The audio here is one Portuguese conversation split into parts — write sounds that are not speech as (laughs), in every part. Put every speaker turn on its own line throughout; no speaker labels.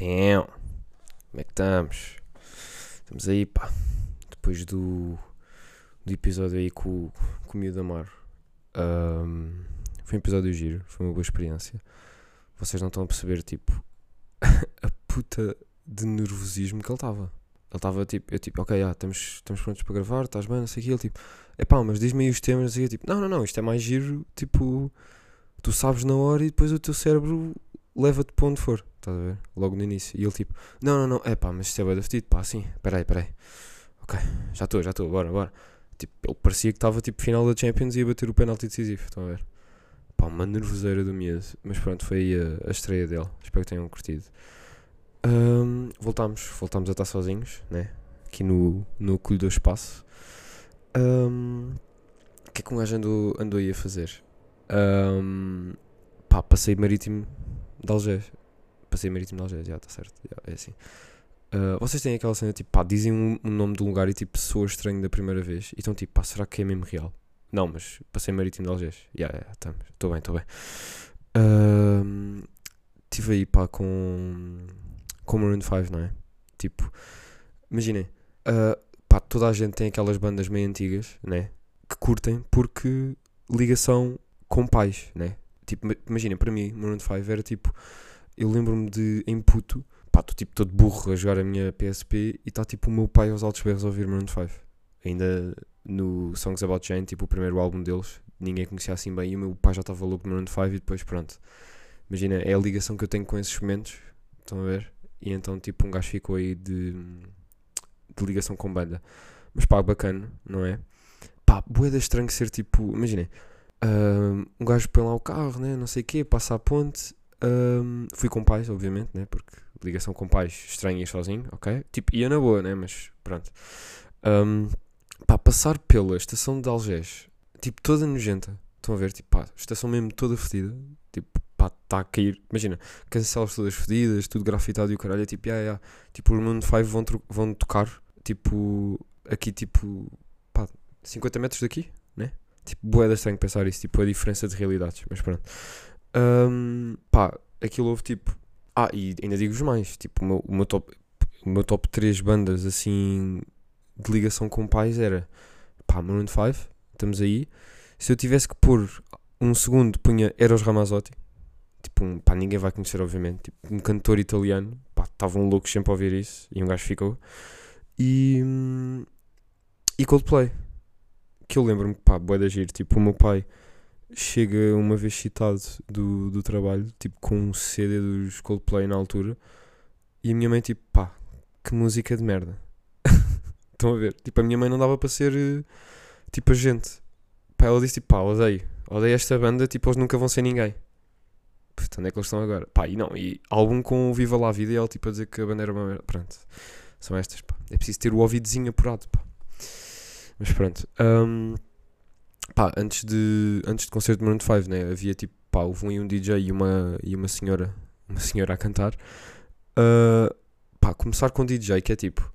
Então, como é que estamos? Estamos aí, pá. Depois do, do episódio aí com, com o Miúdo Amaro. Ahm, foi um episódio giro, foi uma boa experiência. Vocês não estão a perceber, tipo, (laughs) a puta de nervosismo que ele estava. Ele estava tipo, eu tipo, ok, ah, estamos, estamos prontos para gravar, estás bem, não sei o que. Ele tipo, é pá, mas diz-me aí os temas. E eu tipo, não, não, não, isto é mais giro, tipo, tu sabes na hora e depois o teu cérebro leva-te para onde for, estás a ver? Logo no início. E ele tipo, não, não, não, é pá, mas isto é bem fedido, pá, sim, peraí, peraí. Ok, já estou, já estou, bora, bora. Tipo, ele parecia que estava tipo final da Champions e ia bater o penalti decisivo, estão a ver? Pá, uma nervoseira do medo. Mas pronto, foi aí a, a estreia dele. Espero que tenham curtido. Ahm, voltámos, voltámos a estar sozinhos, né? Aqui no, no Colho do Espaço. Ahm, O que é que um gajo andou, andou aí a fazer? Ahm, pá, passeio marítimo de Algés. Passeio marítimo de Algés, já está certo. já, é assim. Ah, vocês têm aquela cena tipo, pá, dizem um, um nome de um lugar e tipo, soa estranho da primeira vez. E estão tipo, pá, será que é mesmo real? Não, mas passeio marítimo de Algés. Já, já, estamos. Estou bem, estou bem. Ahm, Estive aí, pá, com. Com Maroon 5, não é? Tipo, imaginem, ah, pá, toda a gente tem aquelas bandas meio antigas, né? Que curtem porque ligação com pais, né? Tipo, ma- imaginem, para mim, Maroon 5 era tipo. Eu lembro-me de em puto, pá, estou tipo todo burro a jogar a minha PSP e está tipo o meu pai aos altos berros a ouvir Maroon 5. Ainda no Songs About Jane, tipo o primeiro álbum deles, ninguém conhecia assim bem e o meu pai já estava louco por Maroon 5 e depois pronto. Imagina, é a ligação que eu tenho com esses momentos, estão a ver? E então tipo um gajo ficou aí de, de ligação com banda. Mas pá, bacana, não é? Pá, boeda estranho ser tipo, imaginem, um gajo põe lá o carro, né? Não sei o quê, passa a ponte. ahm, fui com pais, obviamente, né? Porque ligação com pais estranho ir sozinho, ok? Tipo, ia na boa, né? Mas pronto. Ahm, pá, passar pela estação de Algés, tipo, toda nojenta. Estão a ver? Tipo, pá, estação mesmo toda fedida. Tipo, pá, está a cair. Imagina, cancelas todas fedidas, tudo grafitado e o caralho. É tipo, yeah, yeah. Tipo, os Moon 5 vão, vão tocar, tipo, aqui, tipo, pá, 50 metros daqui, né? Tipo, boeda estranho pensar isso, tipo, a diferença de realidades. Mas pronto. Ahm, pá, aquilo houve tipo. Ah, e ainda digo-vos mais. Tipo, o meu, o meu top, o meu top 3 bandas assim de ligação com pais era pá, Maroon 5, estamos aí. Se eu tivesse que pôr um segundo, punha Eros Ramazzotti. Tipo, um, pá, ninguém vai conhecer, obviamente. Tipo, um cantor italiano. Pá, estavam loucos sempre a ouvir isso. E um gajo ficou. E. hum, E Coldplay. Que eu lembro-me, pá, bué da giro. Tipo, o meu pai chega uma vez citado do, do trabalho, tipo, com um CD dos Coldplay na altura. E a minha mãe, tipo, pá, que música de merda. (laughs) Estão a ver? Tipo, a minha mãe não dava para ser eh, tipo a gente. Pá, ela disse tipo, pá, odeio. Odeio esta banda, tipo, eles nunca vão ser ninguém. Onde é que eles estão agora? Pá, e não, e álbum com o Viva lá a Vida e ela tipo a dizer que a banda era uma merda. Pronto, são estas, pá. É preciso ter o ouvidozinho apurado, pá. Mas pronto. hum, pá, antes de, antes de concerto de Maroon 5, né, havia tipo, pá, houve um, um DJ e uma, e uma senhora, uma senhora a cantar. Ah, pá, começar com DJ, que é tipo,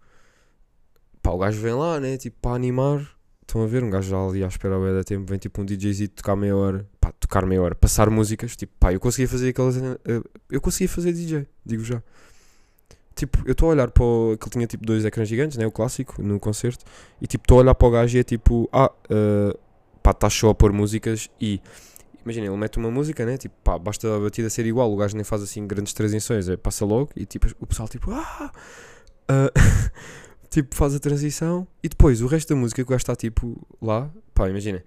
pá, o gajo vem lá, né, tipo, para animar. Estão a ver? Um gajo já ali à espera ao da tempo, vem tipo um DJzinho tocar meia hora, pá, tocar meia hora, passar músicas, tipo, pá, eu conseguia fazer aquelas. eh, Eu conseguia fazer DJ, digo já. Tipo, eu estou a olhar para o. que ele tinha tipo dois ecrãs gigantes, né? O clássico, no concerto, e tipo, estou a olhar para o gajo e é tipo, ah, eh, pá, está só a pôr músicas e. Imagina, ele mete uma música, né? Tipo, pá, basta a batida ser igual, o gajo nem faz assim grandes transições, é, passa logo e tipo, o pessoal tipo, ah! ah, (laughs) tipo, faz a transição e depois o resto da música que o gajo está tipo lá, pá, imagina.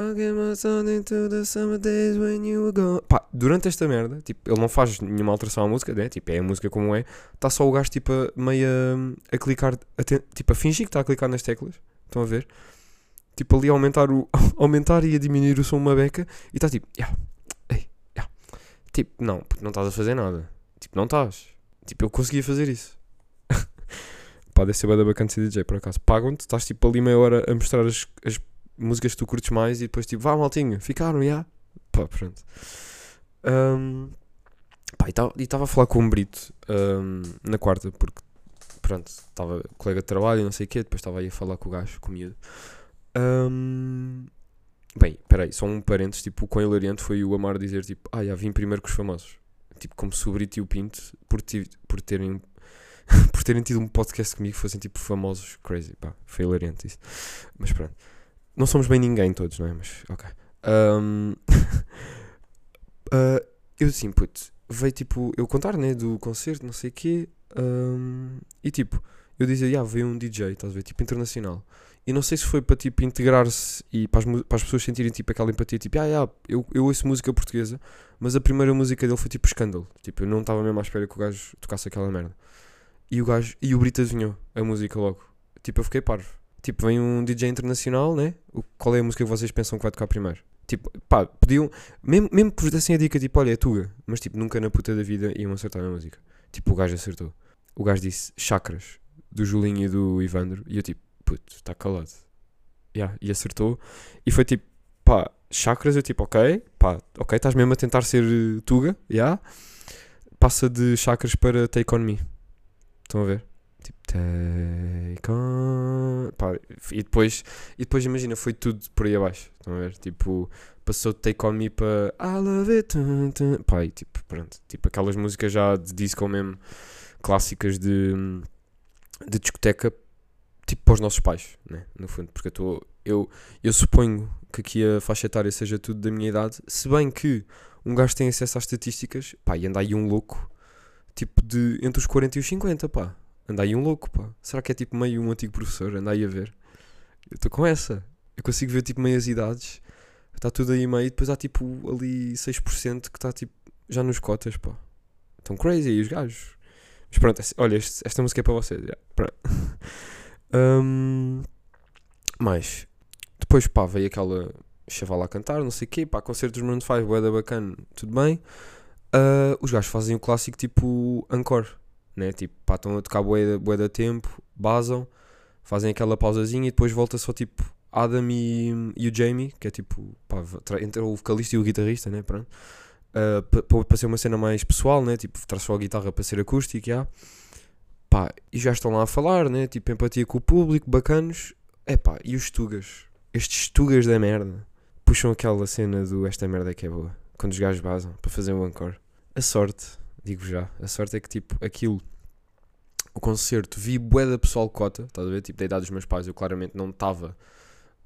I get my son into the summer days when you were gone. Pá, durante esta merda, tipo, ele não faz nenhuma alteração à música, né? Tipo, é a música como é. Está só o gajo, tipo, a, meio a, a clicar, a tipo, a fingir que está a clicar nas teclas. Estão a ver? Tipo, ali a aumentar, o, (laughs) aumentar e a diminuir o som uma beca. E está tipo, yeah, ei, yeah. Tipo, não, porque não estás a fazer nada. Tipo, não estás. Tipo, eu conseguia fazer isso. (laughs) Pá, deve ser bué da bacana ser DJ, por acaso. Pagam-te, estás tipo ali meia hora a mostrar as, as músicas que tu curtes mais e depois tipo, vá maltinho, ficaram, já. Pá, pronto. Ahm, pá, e estava a falar com um Brito ahm, na quarta, porque pronto, estava colega de trabalho e não sei o quê, depois estava aí a falar com o gajo, com o miúdo. Ahm, bem, peraí, só um parênteses, tipo, o quão hilariante foi o Amar dizer tipo, ah, já vim primeiro que os famosos. Tipo, como se o Brito e o Pinto, por, por terem (laughs) por terem tido um podcast comigo, fossem tipo famosos, crazy, pá, foi hilariante isso. Mas pronto, não somos bem ninguém todos, não é? Mas ok. Ahm, (laughs) ah, eu assim, puto, veio tipo, eu contar, né, do concerto, não sei o quê, ahm, e tipo, eu dizia, ah, veio um DJ, estás a ver, tipo, internacional. E não sei se foi para tipo integrar-se e para as, para as pessoas sentirem tipo aquela empatia, tipo, ah, ah, eu, eu ouço música portuguesa, mas a primeira música dele foi tipo escândalo. Tipo, eu não estava mesmo à espera que o gajo tocasse aquela merda. E o gajo, e o Brito adivinhou a música logo. Tipo, eu fiquei parvo. Tipo, vem um DJ internacional, né? O, qual é a música que vocês pensam que vai tocar primeiro? Tipo, pá, podiam, mesmo, mesmo que vos dessem a dica, tipo, olha, é Tuga, mas tipo, nunca na puta da vida iam acertar a música. Tipo, o gajo acertou. O gajo disse Chakras, do Julinho e do Ivandro, e eu tipo, puto, está calado. Yeah, e acertou. E foi tipo, pá, chakras, eu tipo, ok, pá, ok, estás mesmo a tentar ser eh, Tuga, yeah. Passa de chakras para Take On Me. Estão a ver? Take On. Pá, e depois, e depois imagina, foi tudo por aí abaixo. Estão a ver? Tipo, passou de Take On Me para I Love It. tum, tum. Pá, e tipo, pronto. Tipo, aquelas músicas já de disco mesmo, clássicas de, de discoteca, tipo para os nossos pais, né? No fundo, porque eu. Eu, eu suponho que aqui a faixa etária seja tudo da minha idade, se bem que um gajo tem acesso às estatísticas, pá, e anda aí um louco, tipo de entre os 40 e os 50, pá. Anda aí um louco, pá. Será que é tipo meio um antigo professor? Anda aí a ver. Eu estou com essa. Eu consigo ver tipo meias idades, está tudo aí meio, depois há tipo ali 6% que está tipo já nos cotas, pá. Estão crazy aí os gajos. Mas pronto, olha, esta música é para vocês. Pronto. (laughs) Hum, mais. Depois, pá, veio aquela chavala a cantar, não sei o quê, pá, concerto dos Maroon 5, boeda bacana, tudo bem. Ah, os gajos fazem o clássico tipo encore, né? Tipo, pá, estão a tocar boeda, boeda tempo, basam, fazem aquela pausazinha e depois volta só tipo Adam e, e o Jamie, que é tipo, pá, entre o vocalista e o guitarrista, né? Pronto. Ah, para ser uma cena mais pessoal, né? Tipo, traz só a guitarra para ser acústica, já. Pá, e já estão lá a falar, né? Tipo, empatia com o público, bacanos. É pá, e os tugas? Estes tugas da merda puxam aquela cena do esta merda é que é boa. Quando os gajos basam para fazer um encore. A sorte, digo já, a sorte é que tipo, aquilo, o concerto, vi bué da pessoal cota, estás a ver? Tipo, da idade dos meus pais, eu claramente não estava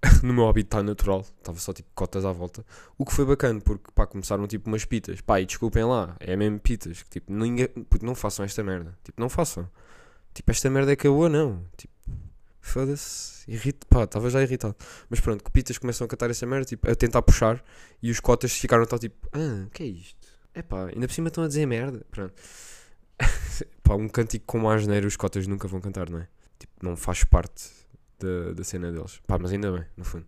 (laughs) no meu habitat natural, estava só tipo cotas à volta. O que foi bacana, porque pá, começaram tipo umas pitas. Pá, e desculpem lá, é mesmo pitas. Que, tipo, ninguém, puto, não façam esta merda. Tipo, não façam. Tipo, esta merda é que boa, não. Tipo, foda-se. Irrito, pá, estava já irritado. Mas pronto, que pitas começam a cantar essa merda, tipo, a tentar puxar. E os cotas ficaram tal tipo, ah, que é isto? É pá, ainda por cima estão a dizer merda. Pronto. (laughs) pá, um cântico como a asneira os cotas nunca vão cantar, não é? Tipo, não faz parte da, da cena deles. Pá, mas ainda bem, no fundo.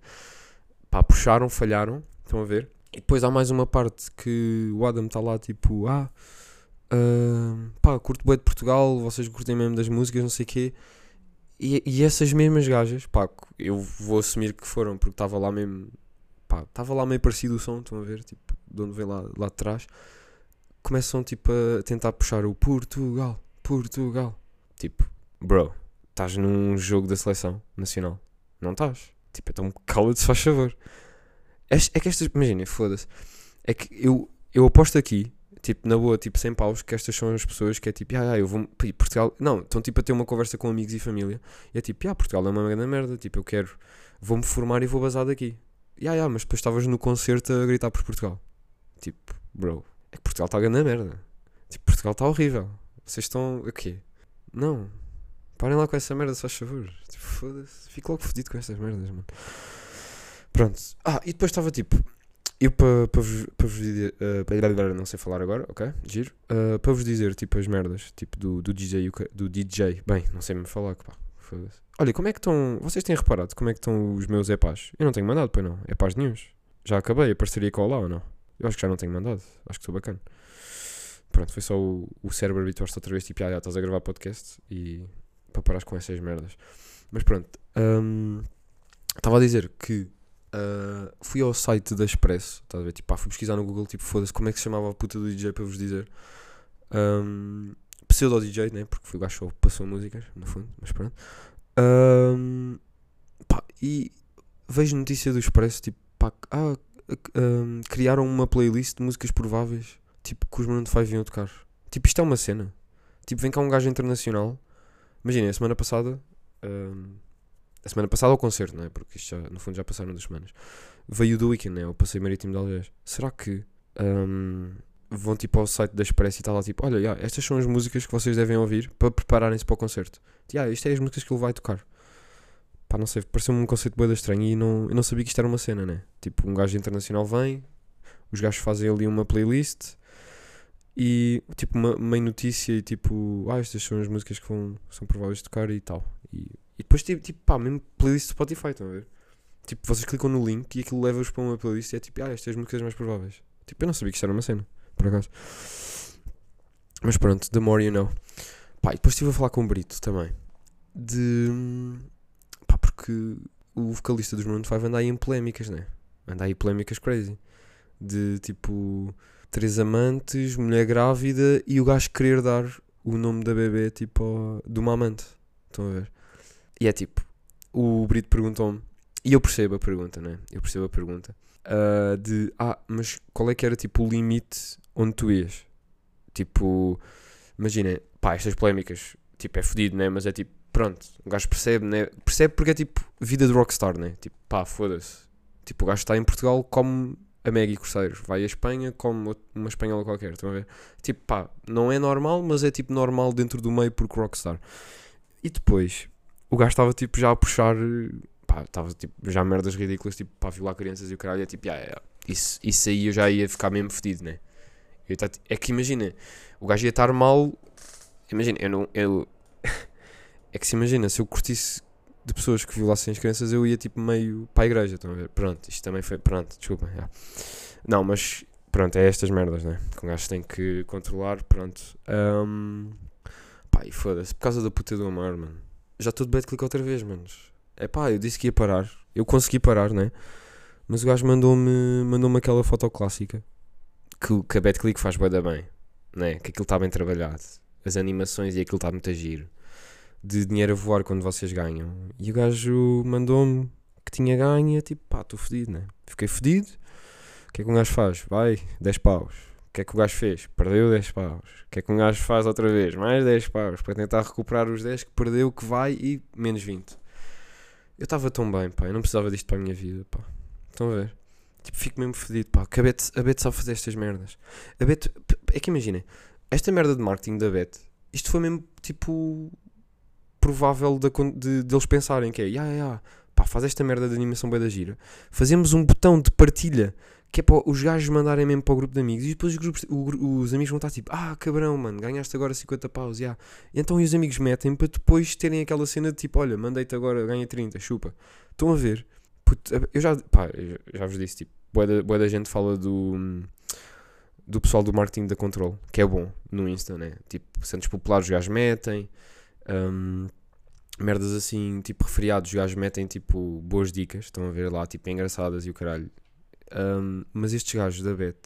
Pá, puxaram, falharam, estão a ver? E depois há mais uma parte que o Adam está lá tipo, ah, ah, pá, curto bem de Portugal, vocês curtem mesmo das músicas, não sei o quê. E, e essas mesmas gajas, pá, eu vou assumir que foram, porque estava lá mesmo, pá, estava lá meio parecido o som, estão a ver, tipo, de onde vem lá, lá de trás. Começam tipo a tentar puxar o Portugal, Portugal. Tipo, bro, estás num jogo da seleção nacional, não estás? Tipo, então cala-te, se faz favor. É, é que estas, imaginem, foda-se. É que eu, eu aposto aqui, tipo, na boa, tipo, sem paus, que estas são as pessoas que é tipo, ah, ah, eu vou. Portugal. Não, estão tipo a ter uma conversa com amigos e família. E é tipo, ah, Portugal é uma grande merda. Tipo, eu quero. Vou-me formar e vou basar daqui. E ah, ah, mas depois estavas no concerto a gritar por Portugal. Tipo, bro, é que Portugal está a grande merda. Tipo, Portugal está horrível. Vocês estão. O quê? Não. Parem lá com essa merda, se faz favor. Tipo, foda-se. Fico logo fodido com estas merdas, mano. Pronto. Ah, e depois estava tipo. Eu para pa vos, pa vos dizer. Para, não sei falar agora, ok? Giro. Uh, para vos dizer, tipo, as merdas. Tipo, do, do DJ. Do DJ. Bem, não sei me falar, pá. Foda-se. Olha, como é que estão. Vocês têm reparado como é que estão os meus EPAs? Eu não tenho mandado, pois não. EPAs nenhuns. Já acabei a parceria com o Olá ou não? Eu acho que já não tenho mandado. Acho que estou bacana. Pronto, foi só o, o cérebro habituar-se outra vez. Tipo, ah, já estás a gravar podcast e. para parar com essas merdas. Mas pronto. hum, Estava a dizer que. Uh, fui ao site da Expresso, estás a ver? Tipo, pá, fui pesquisar no Google, tipo, foda-se, como é que se chamava a puta do DJ para vos dizer. Um, pseudo DJ, né? Porque foi o gajo que passou músicas, no fundo, mas pronto. Um, pá, e vejo notícia do Expresso, tipo, pá, ah, um, criaram uma playlist de músicas prováveis tipo, que os Maroon 5 vinham tocar. Tipo, isto é uma cena. Tipo, vem cá um gajo internacional. Imagina, a semana passada. hum, a semana passada ao concerto, não é? Porque isto já, no fundo já passaram duas semanas. Veio do Weekend, né? O passeio marítimo de Algés. Será que hum, vão tipo ao site da Express e está lá tipo: Olha, já, estas são as músicas que vocês devem ouvir para prepararem-se para o concerto. Já, isto é as músicas que ele vai tocar. Pá, não sei, pareceu-me um conceito boeda estranho e não, eu não sabia que isto era uma cena, né? Tipo, um gajo internacional vem, os gajos fazem ali uma playlist e tipo uma meio notícia e tipo, ah, estas são as músicas que vão, são prováveis de tocar e tal. E, e depois tipo, tipo, pá, mesmo playlist de Spotify, estão a ver? Tipo, vocês clicam no link e aquilo leva-vos para uma playlist e é tipo, ah, estas são as músicas mais prováveis. Tipo, eu não sabia que isto era uma cena, por acaso. Mas pronto, the more you know. Pá, e depois estive a falar com o Brito também. De. Pá, porque o vocalista dos Maroon 5 anda aí em polémicas, né? Anda aí em polémicas crazy. De tipo. Três amantes, mulher grávida e o gajo querer dar o nome da bebê, tipo, de uma amante. Estão a ver? E é tipo. O Brito perguntou-me. E eu percebo a pergunta, né? Eu percebo a pergunta. ah, de. Ah, mas qual é que era tipo o limite onde tu ias? Tipo. Imagina, pá, estas polémicas, tipo, é fodido, né? Mas é tipo, pronto, o gajo percebe, né? Percebe porque é tipo vida de rockstar, né? Tipo, pá, foda-se. Tipo, o gajo está em Portugal como a Maggie Corseiros. Vai à Espanha out- uma espanhola qualquer, estão a ver? Tipo, pá, não é normal, mas é tipo normal dentro do meio porque rockstar. E depois, o gajo estava tipo já a puxar, pá, estava tipo já merdas ridículas, tipo, para violar crianças e o caralho, é tipo, yeah, isso, isso aí eu já ia ficar mesmo fedido, né? É que imagina, o gajo ia estar mal. Imagina, eu não. Eu, (laughs) é que se imagina, se eu curtisse de pessoas que violassem as crianças, eu ia tipo meio para a igreja. Estão a ver? Pronto, isto também foi. Pronto, desculpa. Não, mas pronto, é estas merdas, né? Que um gajo tem que controlar. Pronto. Pá, e foda-se, por causa da puta do amor, mano. Já estou de bad click outra vez, manos. É pá, eu disse que ia parar. Eu consegui parar, né? Mas o gajo mandou-me mandou aquela foto clássica que, que a BetClick faz bué da bem, né? Que aquilo está bem trabalhado. As animações e aquilo está muito a giro. De dinheiro a voar quando vocês ganham. E o gajo mandou-me que tinha ganho e é tipo, pá, estou fedido, né? Fiquei fedido. O que é que um gajo faz? Vai, 10 paus. O que é que o gajo fez? Perdeu 10 paus. O que é que um gajo faz outra vez? Mais 10 paus. Para tentar recuperar os 10 que perdeu, que vai e menos 20. Eu estava tão bem, pá. Eu não precisava disto para a minha vida, pá. Estão a ver? Tipo, fico mesmo fedido, pá. Que a Bet, a Bet sabe fazer estas merdas. A Bet, é que imaginem, esta merda de marketing da Bet, isto foi mesmo, tipo, provável de, de, de eles pensarem que é, ya, ya, pá, faz esta merda de animação bem da gira. Fazemos um botão de partilha, que é para os gajos mandarem mesmo para o grupo de amigos, e depois os, grupos, o os amigos vão estar tipo, ah, cabrão, mano, ganhaste agora 50 paus, ya. E então e os amigos metem para depois terem aquela cena de tipo, olha, mandei-te agora, ganha 30, chupa. Estão a ver? Eu já, pá, eu já vos disse, tipo, bué da, bué da gente fala do, do pessoal do marketing da Control, que é bom no Insta, né? Tipo, Santos Populares os gajos metem, hum, merdas assim, tipo, referiados os gajos metem, tipo, boas dicas, estão a ver lá, tipo, engraçadas e o caralho. Hum, mas estes gajos da Bet,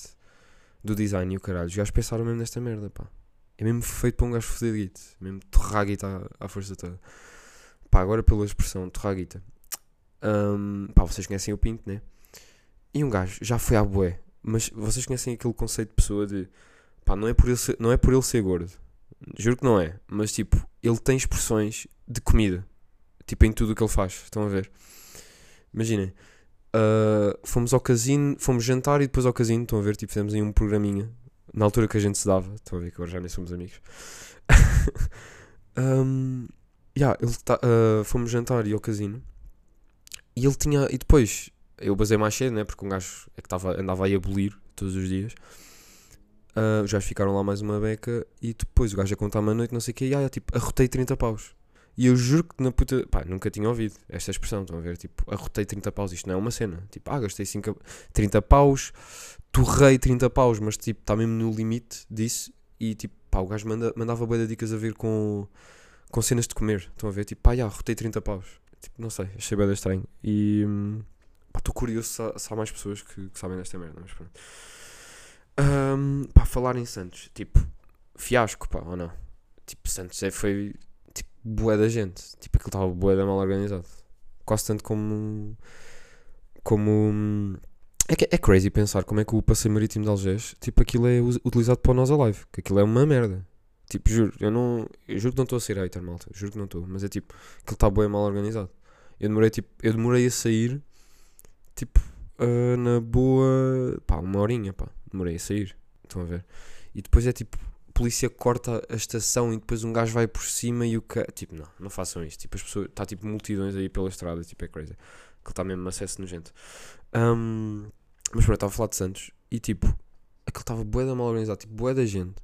do design e o caralho, os gajos pensaram mesmo nesta merda, pá. É mesmo feito para um gajo guita, mesmo torrar guita à, à força toda. Pá, agora pela expressão, torrar guita. Hum, pá, vocês conhecem o Pinto, né? E um gajo já foi à bué, mas vocês conhecem aquele conceito de pessoa de pá, não é por ele ser, não é por ele ser gordo, juro que não é, mas tipo, ele tem expressões de comida, tipo em tudo o que ele faz, estão a ver? Imaginem, ah, fomos ao casino, fomos jantar e depois ao casino, estão a ver? Tipo, fizemos aí um programinha na altura que a gente se dava, estão a ver que agora já nem somos amigos. (laughs) um, yeah, ele tá, ah, fomos jantar e ao casino e ele tinha, e depois eu basei mais cedo, né? Porque um gajo é que tava, andava aí a abolir todos os dias. Ah, os gajos ficaram lá mais uma beca e depois o gajo a contar-me à noite, não sei o que, e ah, tipo, arrotei 30 paus. E eu juro que na puta. Pá, nunca tinha ouvido esta expressão. Estão a ver? Tipo, arrotei 30 paus. Isto não é uma cena. Tipo, ah, gastei 5, 30 paus, torrei 30 paus, mas tipo, está mesmo no limite disso. E tipo, pá, o gajo manda, mandava boa de dicas a ver com, com cenas de comer. Estão a ver? Tipo, pá, já, arrotei 30 paus. Tipo, não sei, achei bem estranho. E. hum, estou curioso se há, se há mais pessoas que, que sabem desta merda, mas pronto. Hum, pá, falar em Santos, tipo, fiasco, pá, ou não? Tipo, Santos é, foi, tipo, bué da gente. Tipo, aquilo estava bué da mal organizado. Quase tanto como, como, hum, É, que, é crazy pensar como é que o passeio marítimo de Algés, tipo, aquilo é utilizado para o Nós Alive, que aquilo é uma merda. Tipo, juro, eu não. Eu juro que não estou a ser hater, malta. Juro que não estou. Mas é tipo, aquilo está bem mal organizado. Eu demorei, tipo, eu demorei a sair, tipo, ah, na boa. pá, uma horinha, pá. Demorei a sair. Estão a ver? E depois é tipo, a polícia corta a estação e depois um gajo vai por cima e o ca... Tipo, não, não façam isto. Tipo, as pessoas. Está tipo multidões aí pela estrada, tipo, é crazy. Aquilo está mesmo acesso nojento. Ahm, mas pronto, estava a falar de Santos e tipo, aquilo estava bué da mal organizado, tipo, bué da gente.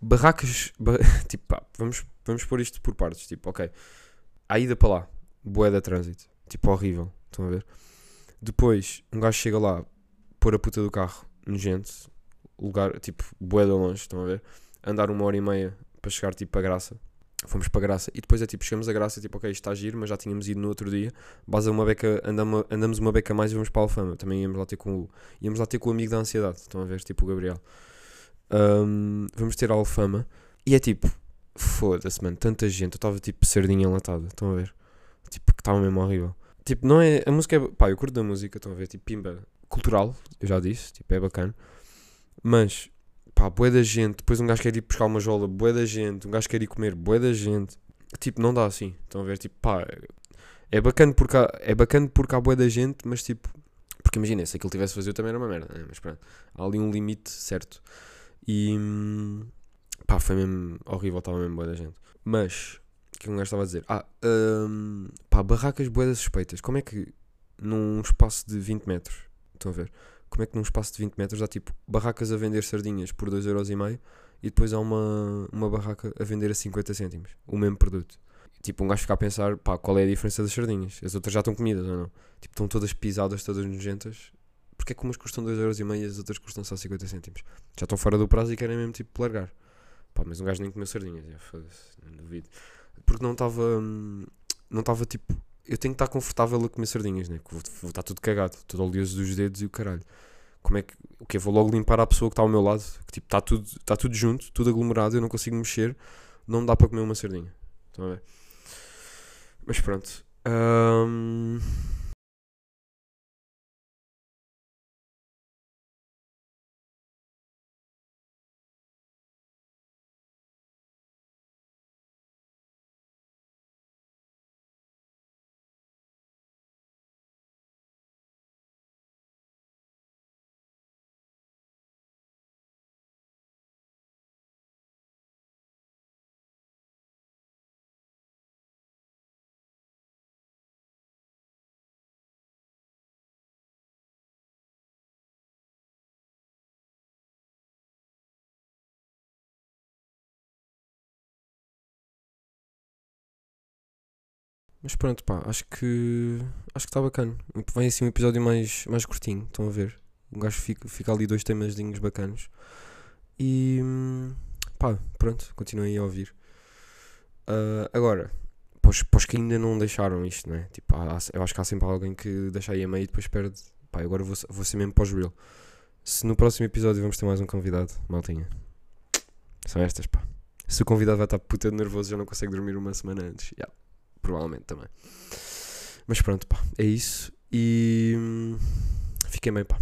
Barracas, ba- (laughs) tipo, pá, vamos, vamos pôr isto por partes, tipo, ok, a ida para lá, bué da trânsito, tipo, horrível, estão a ver? Depois, um gajo chega lá, pôr a puta do carro, nojento, lugar, tipo, bué da longe, estão a ver? Andar uma hora e meia para chegar, tipo, a Graça. Fomos para Graça e depois é tipo, chegamos a Graça, tipo, ok, isto está a giro, mas já tínhamos ido no outro dia. Basta uma beca, andamos, andamos uma beca mais e vamos para a Alfama. Também íamos lá ter com o, íamos lá ter com o amigo da ansiedade, estão a ver, tipo o Gabriel. Ahm, vamos ter a Alfama e é tipo, foda-se, mano, tanta gente. Eu estava tipo sardinha enlatada, estão a ver? Tipo, que estava mesmo horrível. Tipo, não é. A música é. Pá, eu curto da música, estão a ver? Tipo, pimba, cultural, eu já disse, tipo, é bacana. Mas, pá, bué da gente. Depois um gajo quer ir buscar uma jola, bué da gente. Um gajo quer ir comer, bué da gente. Tipo, não dá assim, estão a ver? Tipo, pá, é bacana porque há, é bacana porque há bué da gente, mas tipo. Porque imagina, se aquilo tivesse vazio também era uma merda, né? mas pronto. Há ali um limite certo. E. hum, pá, foi mesmo horrível, estava mesmo bué da gente. Mas, o que um gajo estava a dizer? Ah, hum, pá, barracas bué das suspeitas. Como é que num espaço de 20 metros, estão a ver? Como é que num espaço de 20 metros há tipo barracas a vender sardinhas por 2,5€ e depois há uma, uma barraca a vender a 50 cêntimos o mesmo produto? Tipo, um gajo fica a pensar, pá, qual é a diferença das sardinhas? As outras já estão comidas ou não? Tipo, estão todas pisadas, todas nojentas. Porque é que umas custam 2,5€ e as outras custam só 50 cêntimos? Já estão fora do prazo e querem mesmo tipo largar. Pá, mas um gajo nem comeu sardinhas, não duvido. Porque não estava. hum, Não estava tipo. Eu tenho que estar confortável a comer sardinhas, né? Vou, vou estar tudo cagado, todo oleoso dos dedos e o caralho. Como é que. O que Vou logo limpar a pessoa que está ao meu lado, que tipo, está tudo, está tudo junto, tudo aglomerado, eu não consigo mexer, não dá para comer uma sardinha. Estão a ver? Mas pronto. Hum, Mas pronto, pá, acho que. Acho que está bacana. Vem assim um episódio mais, mais curtinho, estão a ver? Um gajo fica, fica ali dois temazinhos bacanos. E. pá, pronto, continuem a ouvir. Ah, agora, para os, que ainda não deixaram isto, né? Tipo, há- eu acho que há sempre alguém que deixa aí a meio e depois perde. Pá, agora vou, vou ser mesmo pós-real. Se no próximo episódio vamos ter mais um convidado, maltinha. São estas, pá. Se o convidado vai estar puta de nervoso, já não consegue dormir uma semana antes. Yeah, provavelmente também. Mas pronto, pá, é isso. E. hum, Fiquem bem, pá.